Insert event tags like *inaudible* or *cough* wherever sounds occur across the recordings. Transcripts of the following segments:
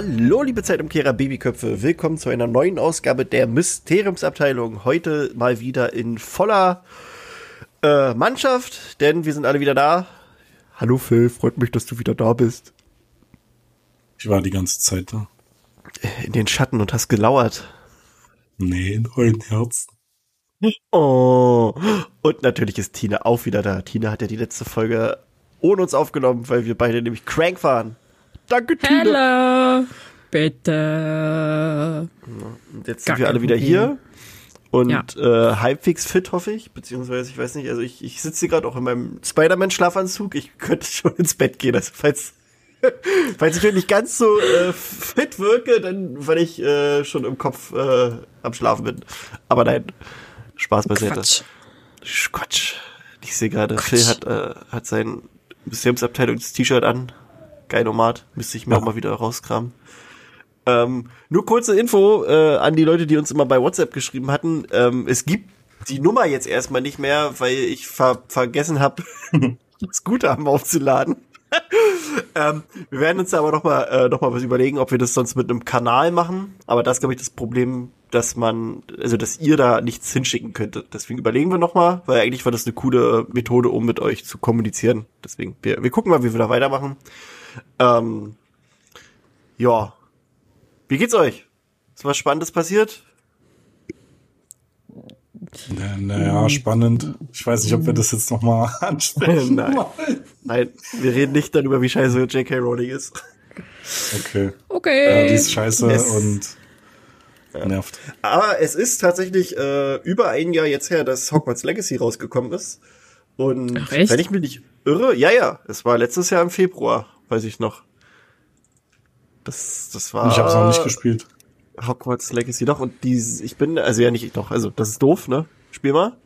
Hallo, liebe Zeitumkehrer Babyköpfe. Willkommen zu einer neuen Ausgabe der Mysteriumsabteilung. Heute mal wieder in voller äh, Mannschaft, denn wir sind alle wieder da. Hallo Phil, freut mich, dass du wieder da bist. Ich war die ganze Zeit da. In den Schatten und hast gelauert. Nee, in euren Herzen. Oh. Und natürlich ist Tina auch wieder da. Tina hat ja die letzte Folge ohne uns aufgenommen, weil wir beide nämlich crank waren. Danke, Tina. Hallo. Bitte. Und jetzt sind Gar wir alle wieder Problem. hier und ja. äh, halbwegs fit, hoffe ich. Beziehungsweise, ich weiß nicht, also ich, ich sitze hier gerade auch in meinem Spider-Man-Schlafanzug. Ich könnte *laughs* schon ins Bett gehen. Also falls, *laughs* falls ich nicht ganz so äh, fit wirke, dann weil ich äh, schon im Kopf äh, am Schlafen bin. Aber nein, Spaß beiseite. Quatsch. Quatsch. Ich sehe gerade, Phil hat, äh, hat sein Museumsabteilungs-T-Shirt an. Geinomat. Müsste ich mir ja. auch mal wieder rauskramen. Ähm, nur kurze Info äh, an die Leute, die uns immer bei WhatsApp geschrieben hatten. Ähm, es gibt die Nummer jetzt erstmal nicht mehr, weil ich ver vergessen habe, *laughs* das Guthaben aufzuladen. *laughs* ähm, wir werden uns aber noch mal, äh, noch mal was überlegen, ob wir das sonst mit einem Kanal machen. Aber das glaube ich das Problem, dass man, also dass ihr da nichts hinschicken könntet. Deswegen überlegen wir noch mal, weil eigentlich war das eine coole Methode, um mit euch zu kommunizieren. Deswegen, wir, wir gucken mal, wie wir da weitermachen. Ähm, ja. Wie geht's euch? Ist was Spannendes passiert? Naja, na spannend. Ich weiß nicht, ob wir das jetzt nochmal *laughs* ansprechen. Nein. Nein, wir reden nicht darüber, wie scheiße J.K. Rowling ist. Okay. Okay. Äh, die ist scheiße es, und ja. nervt. Aber es ist tatsächlich äh, über ein Jahr jetzt her, dass Hogwarts Legacy rausgekommen ist. Und Ach, wenn ich mich nicht irre, ja, ja, es war letztes Jahr im Februar weiß ich noch. Das, das war. Ich habe es noch nicht gespielt. Hogwarts Legacy doch und die, ich bin, also ja nicht doch, also das ist doof, ne? Spiel mal.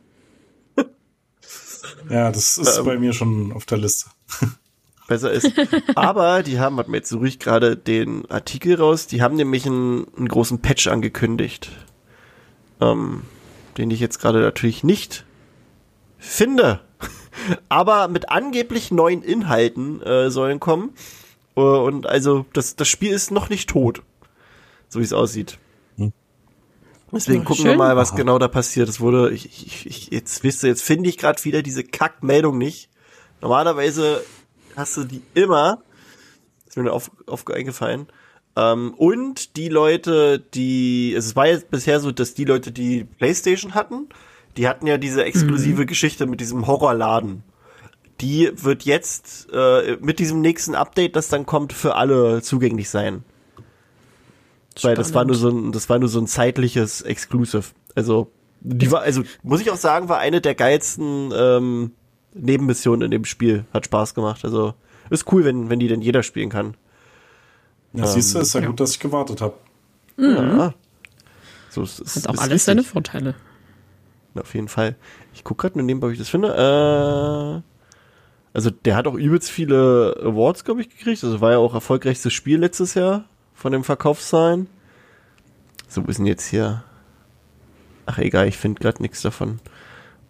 *laughs* ja, das ist ähm, bei mir schon auf der Liste. *laughs* besser ist. Aber die haben, hat mir jetzt so ruhig gerade den Artikel raus, die haben nämlich einen, einen großen Patch angekündigt. Ähm, den ich jetzt gerade natürlich nicht finde aber mit angeblich neuen Inhalten äh, sollen kommen. Uh, und also das, das Spiel ist noch nicht tot, so wie es aussieht. Hm. Deswegen gucken schön. wir mal, was genau da passiert. Es wurde, ich, ich, ich, jetzt wisst ihr, jetzt finde ich gerade wieder diese Kackmeldung nicht. Normalerweise hast du die immer. Ist mir auf, auf eingefallen. Ähm, und die Leute, die, es war jetzt bisher so, dass die Leute, die PlayStation hatten, die hatten ja diese exklusive mhm. Geschichte mit diesem Horrorladen. Die wird jetzt äh, mit diesem nächsten Update, das dann kommt, für alle zugänglich sein. Spannend. Weil das war nur so ein, das war nur so ein zeitliches Exclusive. Also, die war, also muss ich auch sagen, war eine der geilsten ähm, Nebenmissionen in dem Spiel. Hat Spaß gemacht. Also ist cool, wenn, wenn die denn jeder spielen kann. Ja, ähm, siehst du, ist ja, ja, gut, dass ich gewartet habe. Mhm. Ja. So, es, es, Hat auch alles wichtig. seine Vorteile auf jeden Fall. Ich gucke gerade nur nebenbei, ob ich das finde. Äh, also der hat auch übelst viele Awards, glaube ich, gekriegt. Also war ja auch erfolgreichstes Spiel letztes Jahr von dem Verkaufszahlen. So, wir sind jetzt hier. Ach egal, ich finde gerade nichts davon.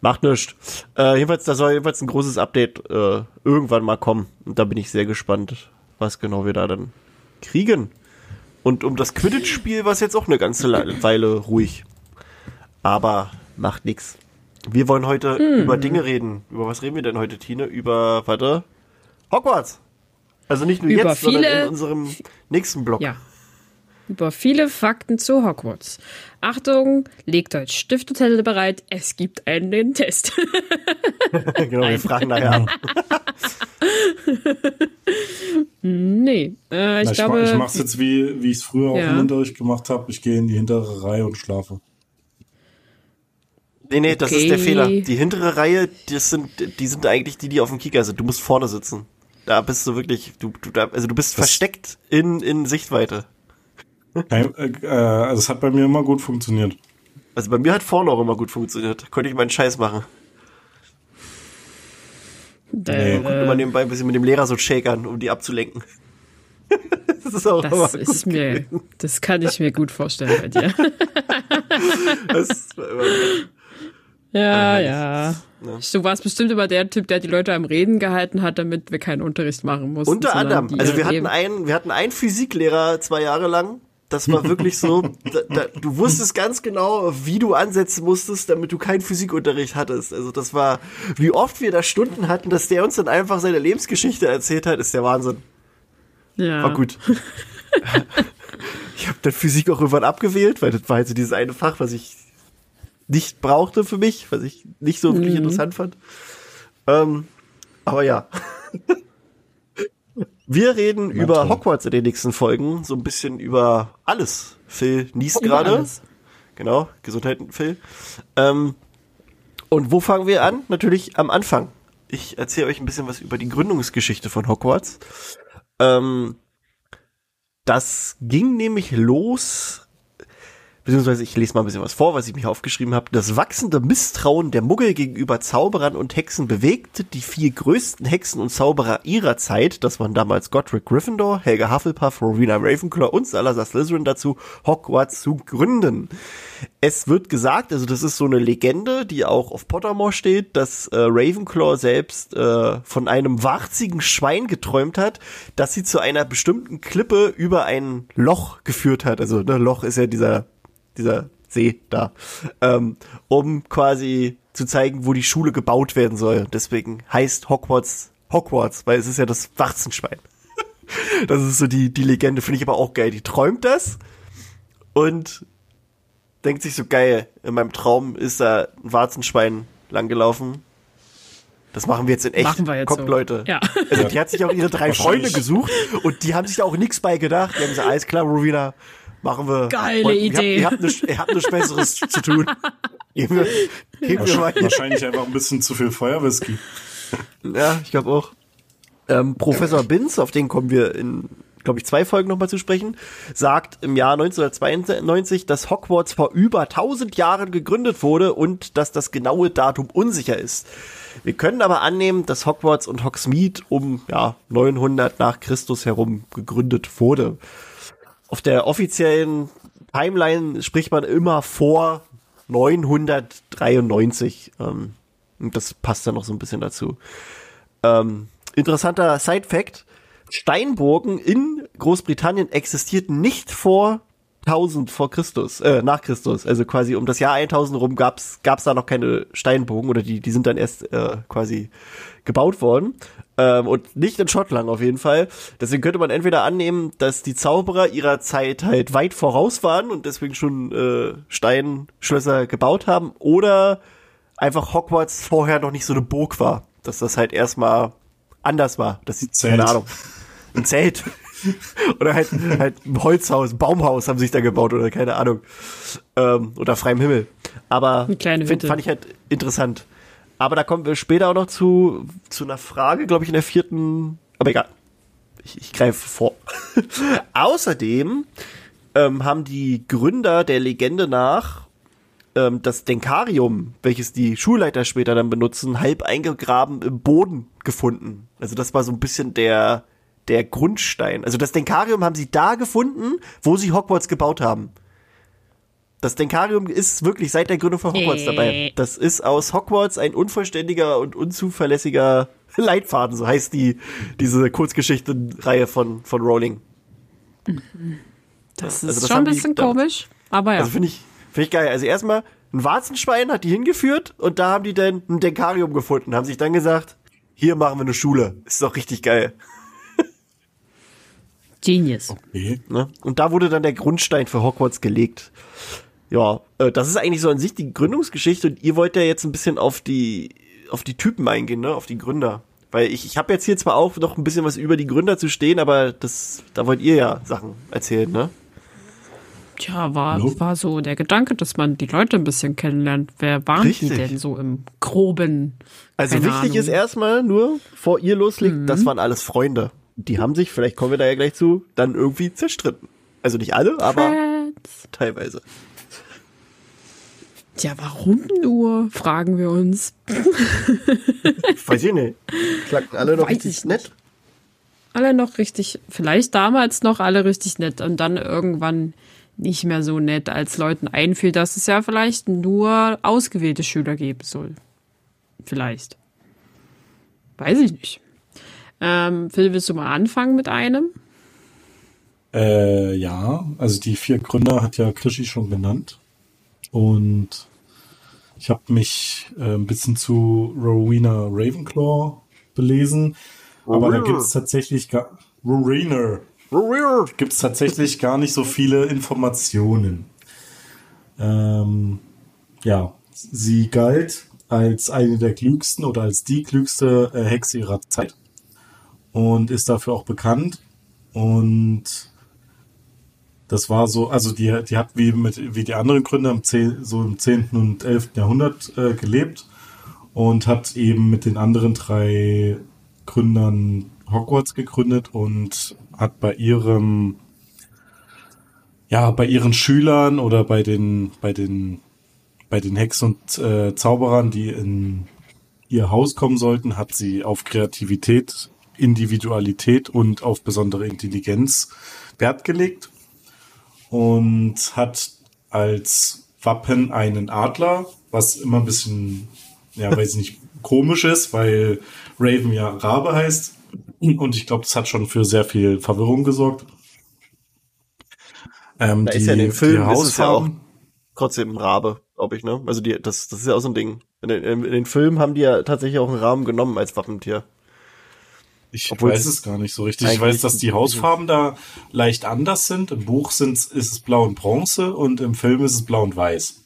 Macht nichts. Äh, jedenfalls, da soll jedenfalls ein großes Update äh, irgendwann mal kommen. Und da bin ich sehr gespannt, was genau wir da dann kriegen. Und um das Quidditch-Spiel war es jetzt auch eine ganze Weile ruhig. Aber Macht nix. Wir wollen heute hm. über Dinge reden. Über was reden wir denn heute, Tine? Über, warte, Hogwarts. Also nicht nur über jetzt, viele, sondern in unserem nächsten Blog. Ja. Über viele Fakten zu Hogwarts. Achtung, legt euch Stift und Zettel bereit. Es gibt einen Test. *laughs* genau, wir fragen nachher an. *laughs* nee, äh, ich Na, glaube. Ich, mach's jetzt wie, wie ich es früher ja. auch im Unterricht gemacht habe. Ich gehe in die hintere Reihe und schlafe. Nee, nee, das ist der Fehler. Die hintere Reihe, das sind, die sind eigentlich die, die auf dem Kicker sind. Du musst vorne sitzen. Da bist du wirklich, du, du da, also du bist das versteckt in, in Sichtweite. Nein, äh, also es hat bei mir immer gut funktioniert. Also bei mir hat vorne auch immer gut funktioniert. Konnte ich meinen Scheiß machen. Nee. Und immer nebenbei ein bisschen mit dem Lehrer so shakern, um die abzulenken. *laughs* das ist auch das ist mir, das kann ich mir gut vorstellen bei dir. *laughs* das war immer Ja, Äh, ja. ne? Du warst bestimmt immer der Typ, der die Leute am Reden gehalten hat, damit wir keinen Unterricht machen mussten. Unter anderem. Also wir hatten einen, wir hatten einen Physiklehrer zwei Jahre lang. Das war wirklich so, *laughs* da, da, du wusstest ganz genau, wie du ansetzen musstest, damit du keinen Physikunterricht hattest. Also das war, wie oft wir da Stunden hatten, dass der uns dann einfach seine Lebensgeschichte erzählt hat, ist der Wahnsinn. ja. War gut. *laughs* ich habe dann Physik auch irgendwann abgewählt, weil das war halt so dieses eine Fach, was ich nicht brauchte für mich, was ich nicht so wirklich interessant fand. Ähm, aber ja. Wir reden über toll. Hogwarts in den nächsten Folgen, so ein bisschen über alles. Phil niest gerade. Genau, Gesundheit, Phil. Ähm, und wo fangen wir an? Natürlich am Anfang. Ich erzähle euch ein bisschen was über die Gründungsgeschichte von Hogwarts. Ähm, das ging nämlich los, beziehungsweise ich lese mal ein bisschen was vor, was ich mich aufgeschrieben habe. Das wachsende Misstrauen der Muggel gegenüber Zauberern und Hexen bewegte die vier größten Hexen und Zauberer ihrer Zeit, das waren damals Godric Gryffindor, Helga Hufflepuff, Rowena Ravenclaw und Salazar Slytherin dazu, Hogwarts zu gründen. Es wird gesagt, also das ist so eine Legende, die auch auf Pottermore steht, dass äh, Ravenclaw selbst äh, von einem warzigen Schwein geträumt hat, das sie zu einer bestimmten Klippe über ein Loch geführt hat. Also ne, Loch ist ja dieser dieser See da, ähm, um quasi zu zeigen, wo die Schule gebaut werden soll. Deswegen heißt Hogwarts Hogwarts, weil es ist ja das Warzenschwein. *laughs* das ist so die die Legende, finde ich aber auch geil. Die träumt das und denkt sich so geil, in meinem Traum ist da ein Warzenschwein langgelaufen. Das machen wir jetzt in echt. Machen wir jetzt Kommt, so. Leute. Ja. Also die hat sich auch ihre drei. Freunde gesucht und die haben sich da auch nichts bei gedacht. Die haben gesagt, alles klar, Rowena, machen wir. Geile Und Idee. Ihr habt, ihr, habt nichts, ihr habt nichts Besseres *laughs* zu tun. Geben wir, geben wir mal. Wahrscheinlich einfach ein bisschen zu viel Feuerwhisky. Ja, ich glaube auch. Ähm, Professor Binz, auf den kommen wir in, glaube ich, zwei Folgen nochmal zu sprechen, sagt im Jahr 1992, dass Hogwarts vor über 1000 Jahren gegründet wurde und dass das genaue Datum unsicher ist. Wir können aber annehmen, dass Hogwarts und Hogsmeade um ja, 900 nach Christus herum gegründet wurde. Auf der offiziellen Timeline spricht man immer vor 993. Ähm, und das passt dann noch so ein bisschen dazu. Ähm, interessanter Side-Fact. Steinburgen in Großbritannien existierten nicht vor 1000 vor Christus, äh, nach Christus. Also quasi um das Jahr 1000 rum gab's gab's da noch keine Steinburgen oder die, die sind dann erst äh, quasi gebaut worden. Ähm, und nicht in Schottland auf jeden Fall. Deswegen könnte man entweder annehmen, dass die Zauberer ihrer Zeit halt weit voraus waren und deswegen schon äh, Steinschlösser gebaut haben oder einfach Hogwarts vorher noch nicht so eine Burg war. Dass das halt erstmal anders war. Das Zelt. keine Ahnung. Ein Zelt. *laughs* oder halt, halt ein Holzhaus, ein Baumhaus haben sich da gebaut oder keine Ahnung. Ähm, unter freiem Himmel. Aber Eine kleine find, fand ich halt interessant. Aber da kommen wir später auch noch zu, zu einer Frage, glaube ich, in der vierten. Aber egal. Ich, ich greife vor. *laughs* Außerdem ähm, haben die Gründer der Legende nach ähm, das Denkarium, welches die Schulleiter später dann benutzen, halb eingegraben im Boden gefunden. Also das war so ein bisschen der, der Grundstein. Also das Denkarium haben sie da gefunden, wo sie Hogwarts gebaut haben. Das Denkarium ist wirklich seit der Gründung von Hogwarts dabei. Das ist aus Hogwarts ein unvollständiger und unzuverlässiger *laughs* Leitfaden, so heißt die, diese Kurzgeschichtenreihe von, von Rowling. Das Ja, ist also das schon ein die bisschen da- komisch, aber ja. Also finde ich, finde ich geil. Also erstmal, ein Warzenschwein hat die hingeführt und da haben die dann ein Denkarium gefunden, haben sich dann gesagt, hier machen wir eine Schule. Ist doch richtig geil. Genius. Okay. Ne? Und da wurde dann der Grundstein für Hogwarts gelegt. Ja, äh, das ist eigentlich so an sich die Gründungsgeschichte und ihr wollt ja jetzt ein bisschen auf die auf die Typen eingehen, ne, auf die Gründer. Weil ich, ich habe jetzt hier zwar auch noch ein bisschen was über die Gründer zu stehen, aber das da wollt ihr ja Sachen erzählen, ne? Tja, war, Nope. war so der Gedanke, dass man die Leute ein bisschen kennenlernt. Wer waren Richtig. die denn so im Groben? Also Keine wichtig Ahnung. ist erstmal nur, vor ihr loslegt, das waren alles Freunde. Die haben sich, vielleicht kommen wir da ja gleich zu, dann irgendwie zerstritten. Also nicht alle, aber Friends. teilweise. Tja, warum nur, fragen wir uns. *laughs* Weiß ich nicht. Klagten alle noch Weiß richtig ich nett. Alle noch richtig, vielleicht damals noch alle richtig nett und dann irgendwann nicht mehr so nett, als Leuten einfiel, dass es ja vielleicht nur ausgewählte Schüler geben soll. Vielleicht. Weiß ich nicht. Ähm, Phil, willst du mal anfangen mit einem? Äh, ja, also die vier Gründer hat ja Krischi schon genannt. Und ich habe mich äh, ein bisschen zu Rowena Ravenclaw belesen. Aber da gibt es tatsächlich gar. Rowena. Gibt es tatsächlich gar nicht so viele Informationen. Ähm, ja, sie galt als eine der klügsten oder als die klügste äh, Hexe ihrer Zeit und ist dafür auch bekannt. Und das war so, also die, die hat wie mit wie die anderen Gründer im 10, so im 10. und 11. Jahrhundert äh, gelebt und hat eben mit den anderen drei Gründern Hogwarts gegründet und hat bei ihrem ja, bei ihren Schülern oder bei den bei den bei den Hexen und äh, Zauberern, die in ihr Haus kommen sollten, hat sie auf Kreativität, Individualität und auf besondere Intelligenz Wert gelegt und hat als Wappen einen Adler, was immer ein bisschen, ja, weiß ich nicht, *laughs* komisch ist, weil Raven ja Rabe heißt. Und ich glaube, das hat schon für sehr viel Verwirrung gesorgt. Ähm, da die, ist ja in den Film ist es ja auch trotzdem ein Rabe glaube ich, ne? Also die, das, das ist ja auch so ein Ding. In den, in den Filmen haben die ja tatsächlich auch einen Rahmen genommen als Wappentier. Ich Obwohl weiß es gar nicht so richtig. Ich weiß, dass die Hausfarben da leicht anders sind. Im Buch sind, ist es blau und bronze und im Film ist es blau und weiß.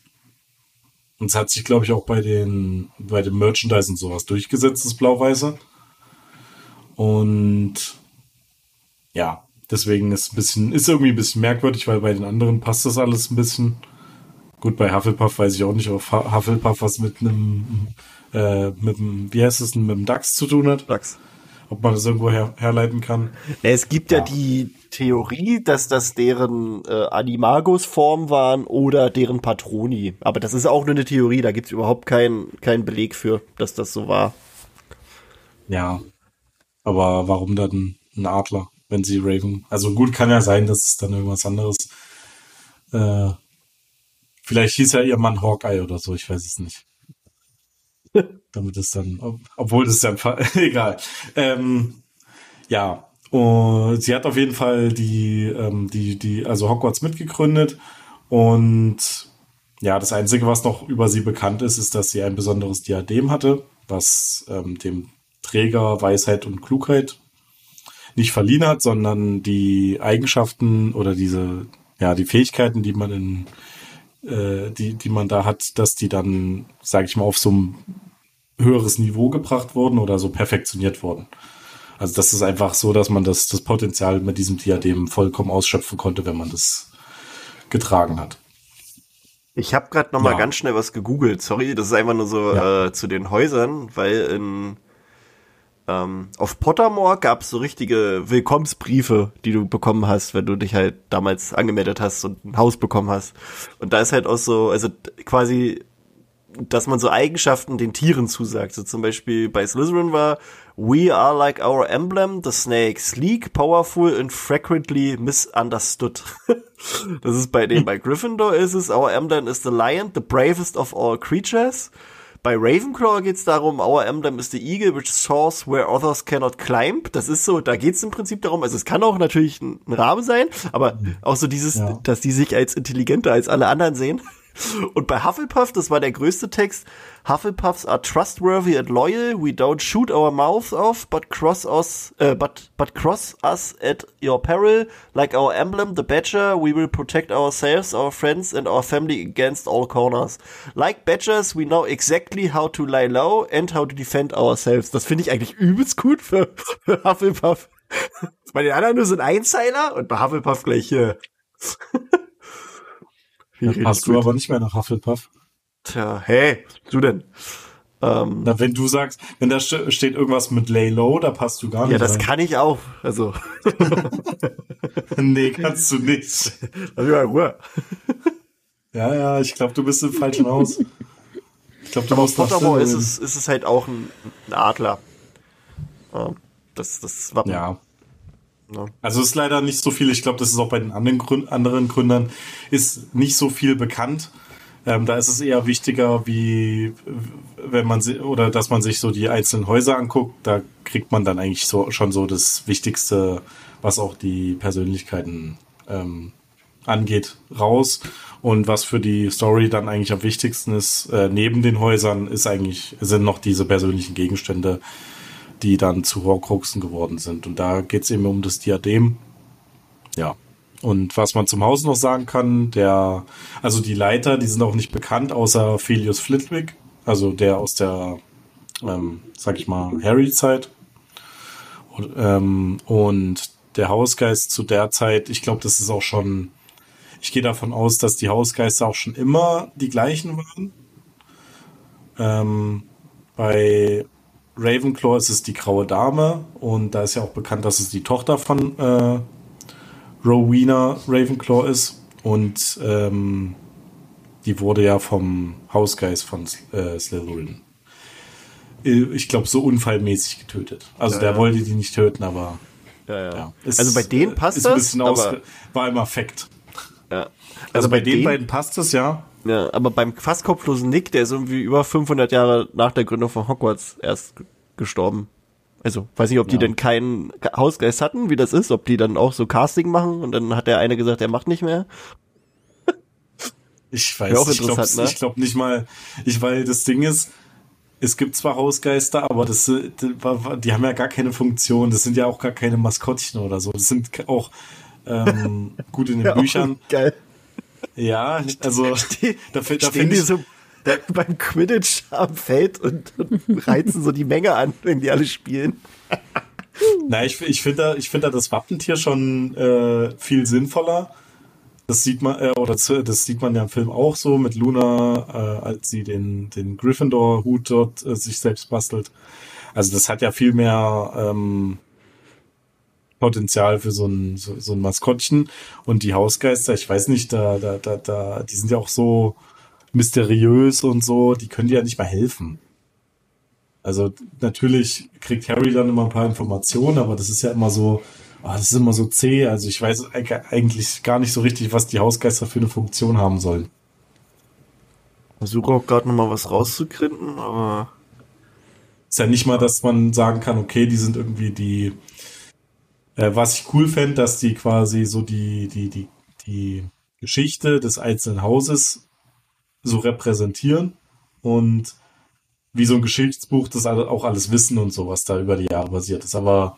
Und es hat sich, glaube ich, auch bei den, bei dem Merchandise und sowas durchgesetzt, das Blau-Weiße. Und ja, deswegen ist ein bisschen, ist irgendwie ein bisschen merkwürdig, weil bei den anderen passt das alles ein bisschen. Gut, bei Hufflepuff weiß ich auch nicht, ob Hufflepuff was mit einem, äh, mit einem, wie heißt es, mit einem DAX zu tun hat. DAX. Ob man das irgendwo her herleiten kann. Es gibt ja, ja die Theorie, dass das deren äh, Animagus-Form waren oder deren Patroni. Aber das ist auch nur eine Theorie, da gibt es überhaupt keinen kein Beleg für, dass das so war. Ja. Aber warum dann ein Adler, wenn sie Raven? Also gut, kann ja sein, dass es dann irgendwas anderes äh, Vielleicht hieß ja ihr Mann Hawkeye oder so, ich weiß es nicht. *laughs* Damit es dann, obwohl das dann, *laughs* egal. Ähm, ja, und sie hat auf jeden Fall die, ähm, die, die, also Hogwarts mitgegründet und ja, das Einzige, was noch über sie bekannt ist, ist, dass sie ein besonderes Diadem hatte, was ähm, dem Träger Weisheit und Klugheit nicht verliehen hat, sondern die Eigenschaften oder diese, ja, die Fähigkeiten, die man in äh, die, die man da hat, dass die dann, sage ich mal, auf so ein höheres Niveau gebracht wurden oder so perfektioniert wurden. Also das ist einfach so, dass man das, das Potenzial mit diesem Diadem vollkommen ausschöpfen konnte, wenn man das getragen hat. Ich habe gerade noch mal ja. ganz schnell was gegoogelt. Sorry, das ist einfach nur so ja. äh, zu den Häusern, weil in ähm, auf Pottermore gab es so richtige Willkommensbriefe, die du bekommen hast, wenn du dich halt damals angemeldet hast und ein Haus bekommen hast. Und da ist halt auch so, also quasi, dass man so Eigenschaften den Tieren zusagt. So zum Beispiel bei Slytherin war, We are like our emblem, the snake, sleek, powerful and frequently misunderstood. *laughs* das ist bei dem, bei Gryffindor ist es, our emblem is the lion, the bravest of all creatures. Bei Ravenclaw geht es darum, our emblem is the eagle which soars where others cannot climb. Das ist so, da geht es im Prinzip darum, also es kann auch natürlich ein, Rabe sein, aber auch so dieses, ja. dass die sich als intelligenter als alle anderen sehen. Und bei Hufflepuff, das war der größte Text, Hufflepuffs are trustworthy and loyal. We don't shoot our mouths off, but cross us, uh, but but cross us at your peril, like our emblem, the Badger. We will protect ourselves, our friends, and our family against all corners. Like Badgers, we know exactly how to lie low and how to defend ourselves. Das finde ich eigentlich übelst gut für, für Hufflepuff. *laughs* bei den anderen nur so ein Einzeiler und bei Hufflepuff gleich hier. *laughs* Da passt du aber nicht mehr nach Hufflepuff. Tja, hey, du denn? Ähm, Na, wenn du sagst, wenn da steht irgendwas mit Lay Low, da passt du gar nicht. Ja, das rein. kann ich auch. Also. *laughs* nee, kannst du nicht. Lass mal Ruhe. ja, ja, ich glaube, du bist im falschen Haus. Ich glaube, du Aber musst Pottermore ist es, ist es halt auch ein, ein Adler. Das, das Wappen. Ja. Ja. Also ist leider nicht so viel, ich glaube, das ist auch bei den anderen, Gründ anderen Gründern, ist nicht so viel bekannt. Ähm, da ist es eher wichtiger, wie wenn man sie, oder dass man sich so die einzelnen Häuser anguckt, da kriegt man dann eigentlich so schon so das Wichtigste, was auch die Persönlichkeiten ähm, angeht, raus. Und was für die Story dann eigentlich am wichtigsten ist, äh, neben den Häusern, ist eigentlich, sind noch diese persönlichen Gegenstände, die dann zu Horcruxen geworden sind. Und da geht es eben um das Diadem. Ja, und was man zum Haus noch sagen kann, der, also die Leiter, die sind auch nicht bekannt, außer Felius Flitwick, also der aus der, ähm, sag ich mal, Harry-Zeit. Und, ähm, und der Hausgeist zu der Zeit, ich glaube, das ist auch schon, ich gehe davon aus, dass die Hausgeister auch schon immer die gleichen waren. Ähm, bei Ravenclaw ist es die graue Dame und da ist ja auch bekannt, dass es die Tochter von äh, Rowena Ravenclaw ist. Und ähm, die wurde ja vom Hausgeist von äh, Slytherin. Äh, ich glaube, so unfallmäßig getötet. Also ja, der ja. wollte die nicht töten, aber. Ja, ja. ja. Ist, also bei denen passt ist das. Ein bisschen aber, war immer Fakt. Ja. Also, also bei, bei den beiden passt das, ja. Ja, aber beim fast kopflosen Nick, der ist irgendwie über 500 Jahre nach der Gründung von Hogwarts erst gestorben. Also, weiß nicht, ob die ja. denn keinen Hausgeist hatten, wie das ist, ob die dann auch so Casting machen und dann hat der eine gesagt, er macht nicht mehr. Ich weiß, auch ich glaube ne? glaub nicht mal, ich, weil das Ding ist, es gibt zwar Hausgeister, aber das, die, die haben ja gar keine Funktion, das sind ja auch gar keine Maskottchen oder so, das sind auch ähm, *laughs* gut in den ja, Büchern. Geil. Ja, also dafür, dafür die so beim Quidditch am Feld und, und reizen so die Menge an, wenn die alle spielen. *laughs* Na, ich, ich finde da, ich finde da das Wappentier schon äh, viel sinnvoller. Das sieht man, äh, oder das sieht man ja im Film auch so mit Luna, äh, als sie den, den Gryffindor-Hut dort äh, sich selbst bastelt. Also das hat ja viel mehr ähm, Potenzial für so ein, so, so ein Maskottchen. Und die Hausgeister, ich weiß nicht, da, da, da, da, die sind ja auch so, mysteriös und so, die können dir ja nicht mal helfen. Also natürlich kriegt Harry dann immer ein paar Informationen, aber das ist ja immer so, oh, das ist immer so zäh. Also ich weiß eigentlich gar nicht so richtig, was die Hausgeister für eine Funktion haben sollen. Versuche auch gerade nochmal was rauszukrinden, aber. Ist ja nicht mal, dass man sagen kann, okay, die sind irgendwie die. Äh, was ich cool fände, dass die quasi so die, die, die, die Geschichte des einzelnen Hauses so repräsentieren und wie so ein Geschichtsbuch das auch alles wissen und so, was da über die Jahre basiert ist. Aber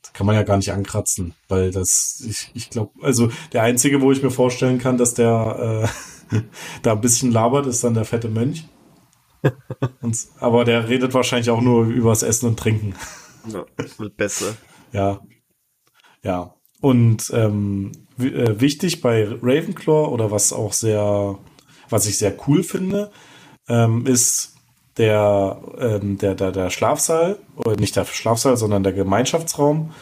das kann man ja gar nicht ankratzen, weil das, ich, ich glaube, also der einzige, wo ich mir vorstellen kann, dass der äh, *laughs* da ein bisschen labert, ist dann der fette Mönch. *laughs* Und, aber der redet wahrscheinlich auch nur übers Essen und Trinken. Ja, das wird besser. Ja. Ja. Und ähm, äh, wichtig bei Ravenclaw oder was auch sehr was ich sehr cool finde, ähm, ist der, ähm, der, der, der Schlafsaal, oder nicht der Schlafsaal, sondern der Gemeinschaftsraum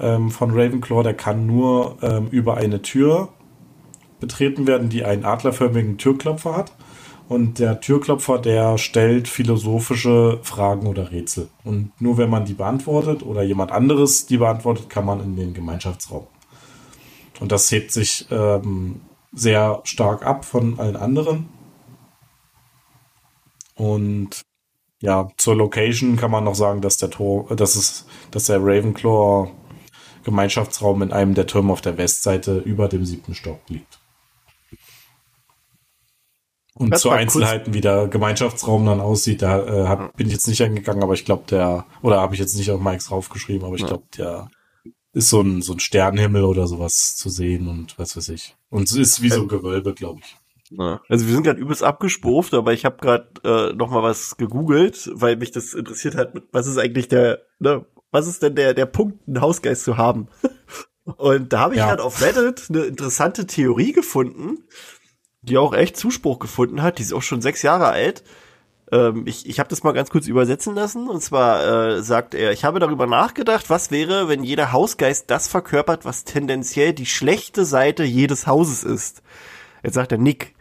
ähm, von Ravenclaw, der kann nur ähm, über eine Tür betreten werden, die einen adlerförmigen Türklopfer hat. Und der Türklopfer, der stellt philosophische Fragen oder Rätsel. Und nur wenn man die beantwortet oder jemand anderes die beantwortet, kann man in den Gemeinschaftsraum. Und das hebt sich ähm, sehr stark ab von allen anderen. Und ja, zur Location kann man noch sagen, dass der Tor, dass es, dass der Ravenclaw Gemeinschaftsraum in einem der Türme auf der Westseite über dem siebten Stock liegt. Und das zu Einzelheiten, wie der Gemeinschaftsraum dann aussieht, da äh, hab, bin ich jetzt nicht eingegangen, aber ich glaube, der, oder habe ich jetzt nicht auf Mikes draufgeschrieben, aber ich glaube, der ist so ein, so ein Sternenhimmel oder sowas zu sehen und was weiß ich. Und es ist wie so ein Gewölbe, glaube ich. Ja. Also wir sind gerade übelst abgespuft, aber ich habe gerade äh, noch mal was gegoogelt, weil mich das interessiert hat. Was ist eigentlich der, ne, was ist denn der der Punkt, einen Hausgeist zu haben? *laughs* Und da habe ich ja. gerade auf Reddit eine interessante Theorie gefunden, die auch echt Zuspruch gefunden hat. Die ist auch schon sechs Jahre alt. Ähm, ich ich habe das mal ganz kurz übersetzen lassen. Und zwar äh, sagt er, ich habe darüber nachgedacht, was wäre, wenn jeder Hausgeist das verkörpert, was tendenziell die schlechte Seite jedes Hauses ist. Jetzt sagt er Nick.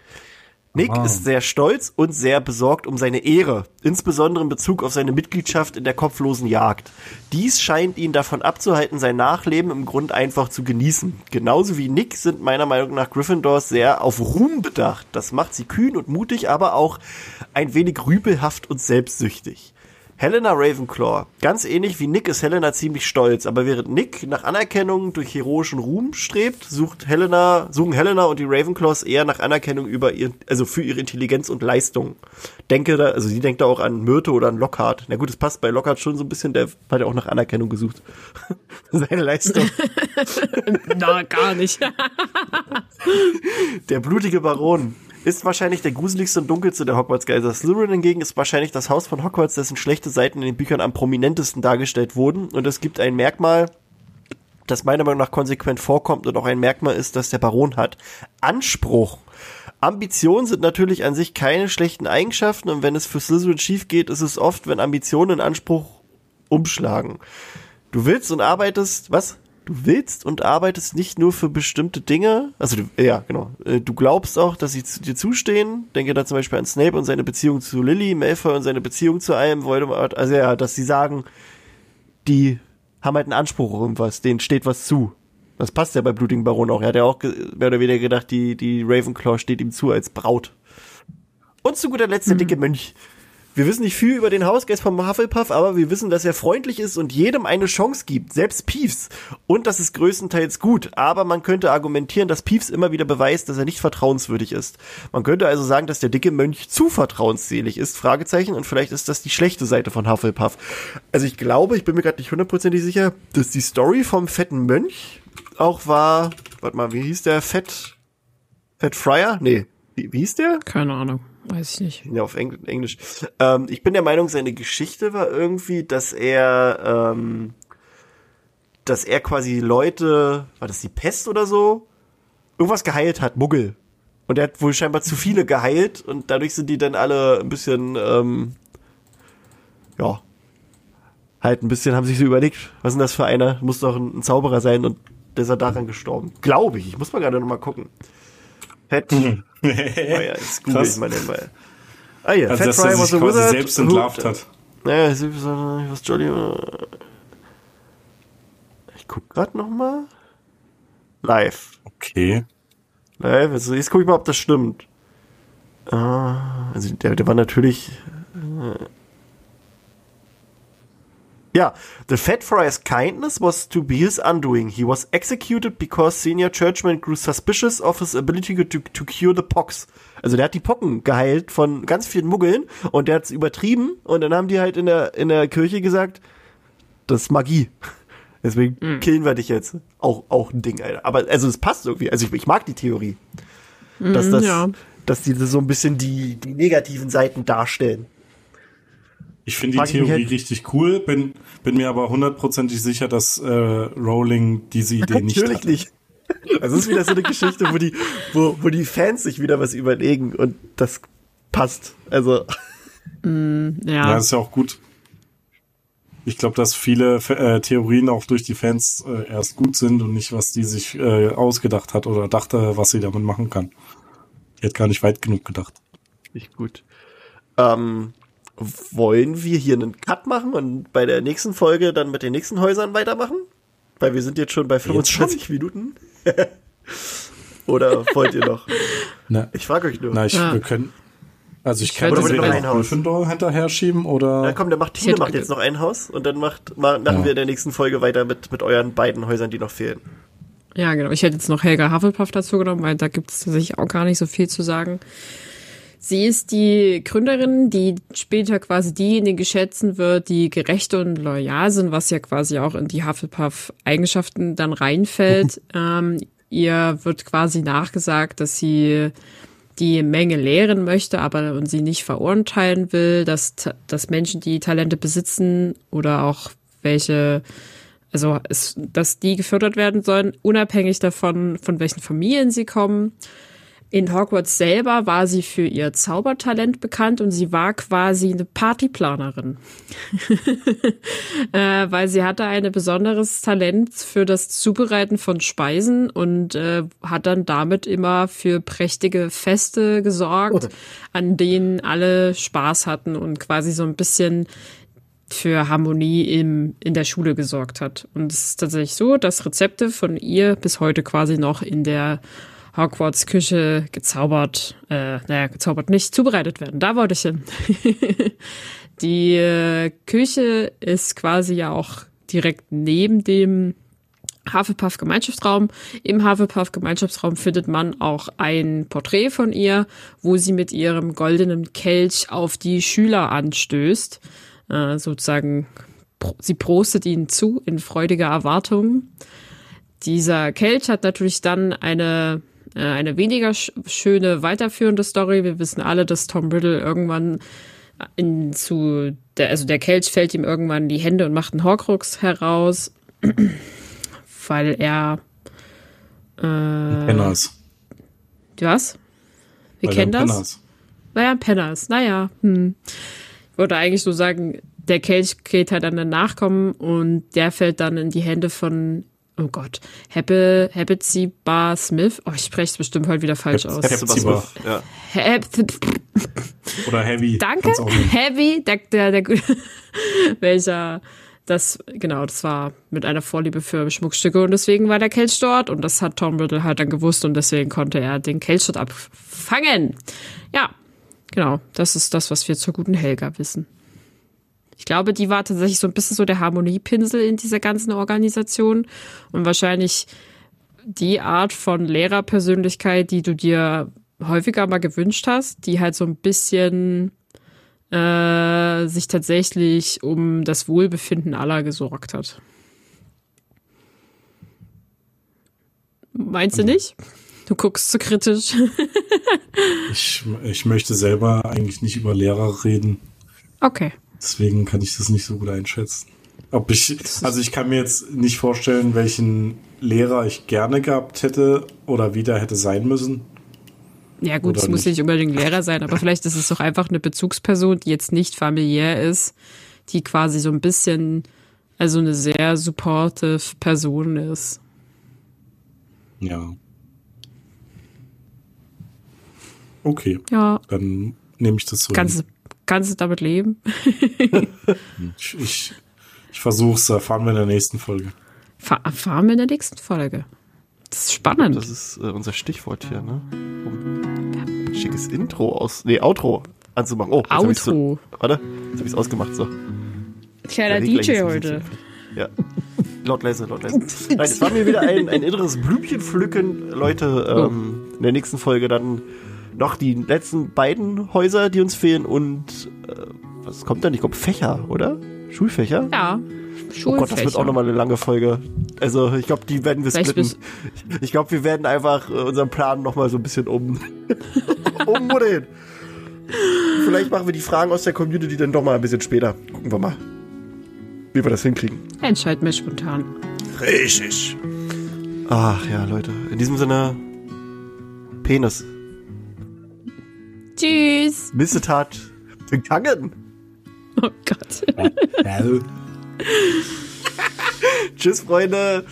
Nick ist sehr stolz und sehr besorgt um seine Ehre, insbesondere in Bezug auf seine Mitgliedschaft in der kopflosen Jagd. Dies scheint ihn davon abzuhalten, sein Nachleben im Grund einfach zu genießen. Genauso wie Nick sind meiner Meinung nach Gryffindors sehr auf Ruhm bedacht. Das macht sie kühn und mutig, aber auch ein wenig rüpelhaft und selbstsüchtig. Helena Ravenclaw. Ganz ähnlich wie Nick ist Helena ziemlich stolz, aber während Nick nach Anerkennung durch heroischen Ruhm strebt, sucht Helena, suchen Helena und die Ravenclaws eher nach Anerkennung über ihr, also für ihre Intelligenz und Leistung. Denke da, also sie denkt da auch an Myrte oder an Lockhart. Na gut, es passt bei Lockhart schon so ein bisschen, der hat ja auch nach Anerkennung gesucht. *laughs* Seine Leistung. *laughs* Na, gar nicht. Der blutige Baron ist wahrscheinlich der gruseligste und dunkelste der Hogwarts-Geister. Slytherin hingegen ist wahrscheinlich das Haus von Hogwarts, dessen schlechte Seiten in den Büchern am prominentesten dargestellt wurden. Und es gibt ein Merkmal, das meiner Meinung nach konsequent vorkommt und auch ein Merkmal ist, das der Baron hat. Anspruch. Ambitionen sind natürlich an sich keine schlechten Eigenschaften und wenn es für Slytherin schief geht, ist es oft, wenn Ambitionen in Anspruch umschlagen. Du willst und arbeitest, was? Du willst und arbeitest nicht nur für bestimmte Dinge, also du, ja, genau. Äh, Du glaubst auch, dass sie zu dir zustehen. Denke da zum Beispiel an Snape und seine Beziehung zu Lily, Malfoy und seine Beziehung zu allem, Voldemort. Also ja, dass sie sagen, die haben halt einen Anspruch auf irgendwas, denen steht was zu. Das passt ja bei Blutigen Baron auch. Er hat ja auch mehr oder weniger gedacht, die, die Ravenclaw steht ihm zu als Braut. Und zu guter Letzt der dicke Mönch. Wir wissen nicht viel über den Hausgeist vom Hufflepuff, aber wir wissen, dass er freundlich ist und jedem eine Chance gibt, selbst Peeves. Und das ist größtenteils gut. Aber man könnte argumentieren, dass Peeves immer wieder beweist, dass er nicht vertrauenswürdig ist. Man könnte also sagen, dass der dicke Mönch zu vertrauensselig ist, Fragezeichen, und vielleicht ist das die schlechte Seite von Hufflepuff. Also ich glaube, ich bin mir gerade nicht hundertprozentig sicher, dass die Story vom fetten Mönch auch war, warte mal, wie hieß der? Fett, Fett Friar? Nee, wie, wie hieß der? Keine Ahnung, weiß ich nicht. Ja, auf Engl Englisch. Ähm, ich bin der Meinung, seine Geschichte war irgendwie, dass er, ähm, dass er quasi Leute, war das die Pest oder so, irgendwas geheilt hat, Muggel. Und er hat wohl scheinbar zu viele geheilt und dadurch sind die dann alle ein bisschen, ähm, ja, halt ein bisschen, haben sich so überlegt, was ist denn das für einer? Muss doch ein, Zauberer sein und der ist ja daran gestorben. Glaube ich. Ich muss mal gerade noch mal gucken. Fett. *laughs* oh ja, jetzt google ich mal den mal. Ah ja, Also, Fat Fry er was a wizard. selbst entlarvt hat. Naja, ich was Jolly. Ich guck grad noch mal. Live. Okay. Live. Also jetzt guck ich mal, ob das stimmt. Ah, also der, der war natürlich. Äh, ja, the Fat Fry's kindness was to be his undoing. He was executed because senior churchmen grew suspicious of his ability to, to cure the pox. Also der hat die Pocken geheilt von ganz vielen Muggeln und der hat's übertrieben und dann haben die halt in der, in der Kirche gesagt, das ist Magie. *laughs* Deswegen killen wir dich jetzt. Auch, auch ein Ding, Alter. Aber also es passt irgendwie. Also ich, ich mag die Theorie. Dass das, ja. dass die so ein bisschen die, die negativen Seiten darstellen. Ich finde die Theorie halt- richtig cool, bin, bin mir aber hundertprozentig sicher, dass äh, Rowling diese Idee nicht Natürlich hat. nicht. Also es ist wieder so eine Geschichte, wo die, wo, wo die Fans sich wieder was überlegen und das passt. Also, Ja, Ja, das ist ja auch gut. Ich glaube, dass viele äh, Theorien auch durch die Fans äh, erst gut sind und nicht, was die sich äh, ausgedacht hat oder dachte, was sie damit machen kann. Die hat gar nicht weit genug gedacht. nicht gut. Ähm, wollen wir hier einen Cut machen und bei der nächsten Folge dann mit den nächsten Häusern weitermachen? Weil wir sind jetzt schon bei 25 Minuten. *laughs* Oder wollt ihr noch? Na, Ich frage euch nur. na ich, Ja. wir können. Also ich Ich kann entweder noch ein Haus. Gryffindor hinterher schieben oder. Ja, komm, der macht Tine macht jetzt noch ein Haus und dann macht, ma, machen Ja. wir in der nächsten Folge weiter mit, mit euren beiden Häusern, die noch fehlen. Ja, genau. Ich hätte jetzt noch Helga Hufflepuff dazu genommen, weil da gibt es tatsächlich auch gar nicht so viel zu sagen. Sie ist die Gründerin, die später quasi diejenige schätzen wird, die gerecht und loyal sind, was ja quasi auch in die Hufflepuff-Eigenschaften dann reinfällt. *laughs* ähm, ihr wird quasi nachgesagt, dass sie die Menge lehren möchte, aber und sie nicht verurteilen will, dass, dass Menschen, die Talente besitzen oder auch welche also es, dass die gefördert werden sollen, unabhängig davon, von welchen Familien sie kommen. In Hogwarts selber war sie für ihr Zaubertalent bekannt und sie war quasi eine Partyplanerin. *laughs* äh, weil sie hatte ein besonderes Talent für das Zubereiten von Speisen und äh, hat dann damit immer für prächtige Feste gesorgt, oh. an denen alle Spaß hatten und quasi so ein bisschen für Harmonie im, in der Schule gesorgt hat. Und es ist tatsächlich so, dass Rezepte von ihr bis heute quasi noch in der Hogwarts Küche gezaubert, äh, naja, gezaubert nicht, zubereitet werden. Da wollte ich hin. *laughs* Die äh, Küche ist quasi ja auch direkt neben dem Hufflepuff Gemeinschaftsraum. Im Hufflepuff Gemeinschaftsraum findet man auch ein Porträt von ihr, wo sie mit ihrem goldenen Kelch auf die Schüler anstößt. Äh, sozusagen, sie prostet ihnen zu in freudiger Erwartung. Dieser Kelch hat natürlich dann eine eine weniger schöne weiterführende Story. Wir wissen alle, dass Tom Riddle irgendwann in, zu der, also der Kelch fällt ihm irgendwann in die Hände und macht einen Horcrux heraus, *clears throat* weil er äh, Penners. Was? Wir weil kennen das? Penners. Naja, Penners. Naja, hm. Ich wollte eigentlich so sagen, der Kelch geht halt an den Nachkommen und der fällt dann in die Hände von oh Gott, Heppe, Bar Smith. Oh, ich spreche es bestimmt heute wieder falsch aus. Hepzibah. Ja. Oder Heavy. Danke, Heavy, der, der, der, *laughs* welcher, das, genau, das war mit einer Vorliebe für Schmuckstücke und deswegen war der Kelch dort und das hat Tom Riddle halt dann gewusst und deswegen konnte er den Kelch dort abfangen. Ja, genau, das ist das, was wir zur guten Helga wissen. Ich glaube, die war tatsächlich so ein bisschen so der Harmoniepinsel in dieser ganzen Organisation und wahrscheinlich die Art von Lehrerpersönlichkeit, die du dir häufiger mal gewünscht hast, die halt so ein bisschen äh, sich tatsächlich um das Wohlbefinden aller gesorgt hat. Meinst du nicht? Du guckst zu kritisch. *laughs* ich, ich möchte selber eigentlich nicht über Lehrer reden. Okay. Deswegen kann ich das nicht so gut einschätzen. Ob ich, also ich kann mir jetzt nicht vorstellen, welchen Lehrer ich gerne gehabt hätte oder wie der hätte sein müssen. Ja gut, es muss nicht unbedingt Lehrer sein, aber vielleicht ist es doch einfach eine Bezugsperson, die jetzt nicht familiär ist, die quasi so ein bisschen, also eine sehr supportive Person ist. Ja. Okay. Ja. Dann nehme ich das so. Kannst, Kannst du damit leben? *laughs* ich ich, ich versuche es, erfahren wir in der nächsten Folge. erfahren wir in der nächsten Folge. Das ist spannend. Das ist äh, unser Stichwort hier, ne? Um ein schickes Intro aus, nee, Outro anzumachen. Oh, Outro. So, warte, jetzt habe ich es ausgemacht, so. Kleiner DJ heute. Ja. Laut leise, laut leise. Nein, es war mir wieder ein, ein inneres Blümchen pflücken. Leute, ähm, oh. in der nächsten Folge dann noch die letzten beiden Häuser, die uns fehlen und äh, was kommt dann? Ich glaube Fächer, oder? Schulfächer? Ja. Schulfächer. Oh Gott, das wird auch nochmal eine lange Folge. Also ich glaube, die werden wir splitten. Ich glaube, wir werden einfach äh, unseren Plan nochmal so ein bisschen um *laughs* ummodeln. Vielleicht machen wir die Fragen aus der Community dann doch mal ein bisschen später. Gucken wir mal, wie wir das hinkriegen. Entscheiden wir spontan. Richtig. Ach ja, Leute. In diesem Sinne, Penis. Tschüss. Missetat begangen. Oh Gott. *laughs* Tschüss, Freunde.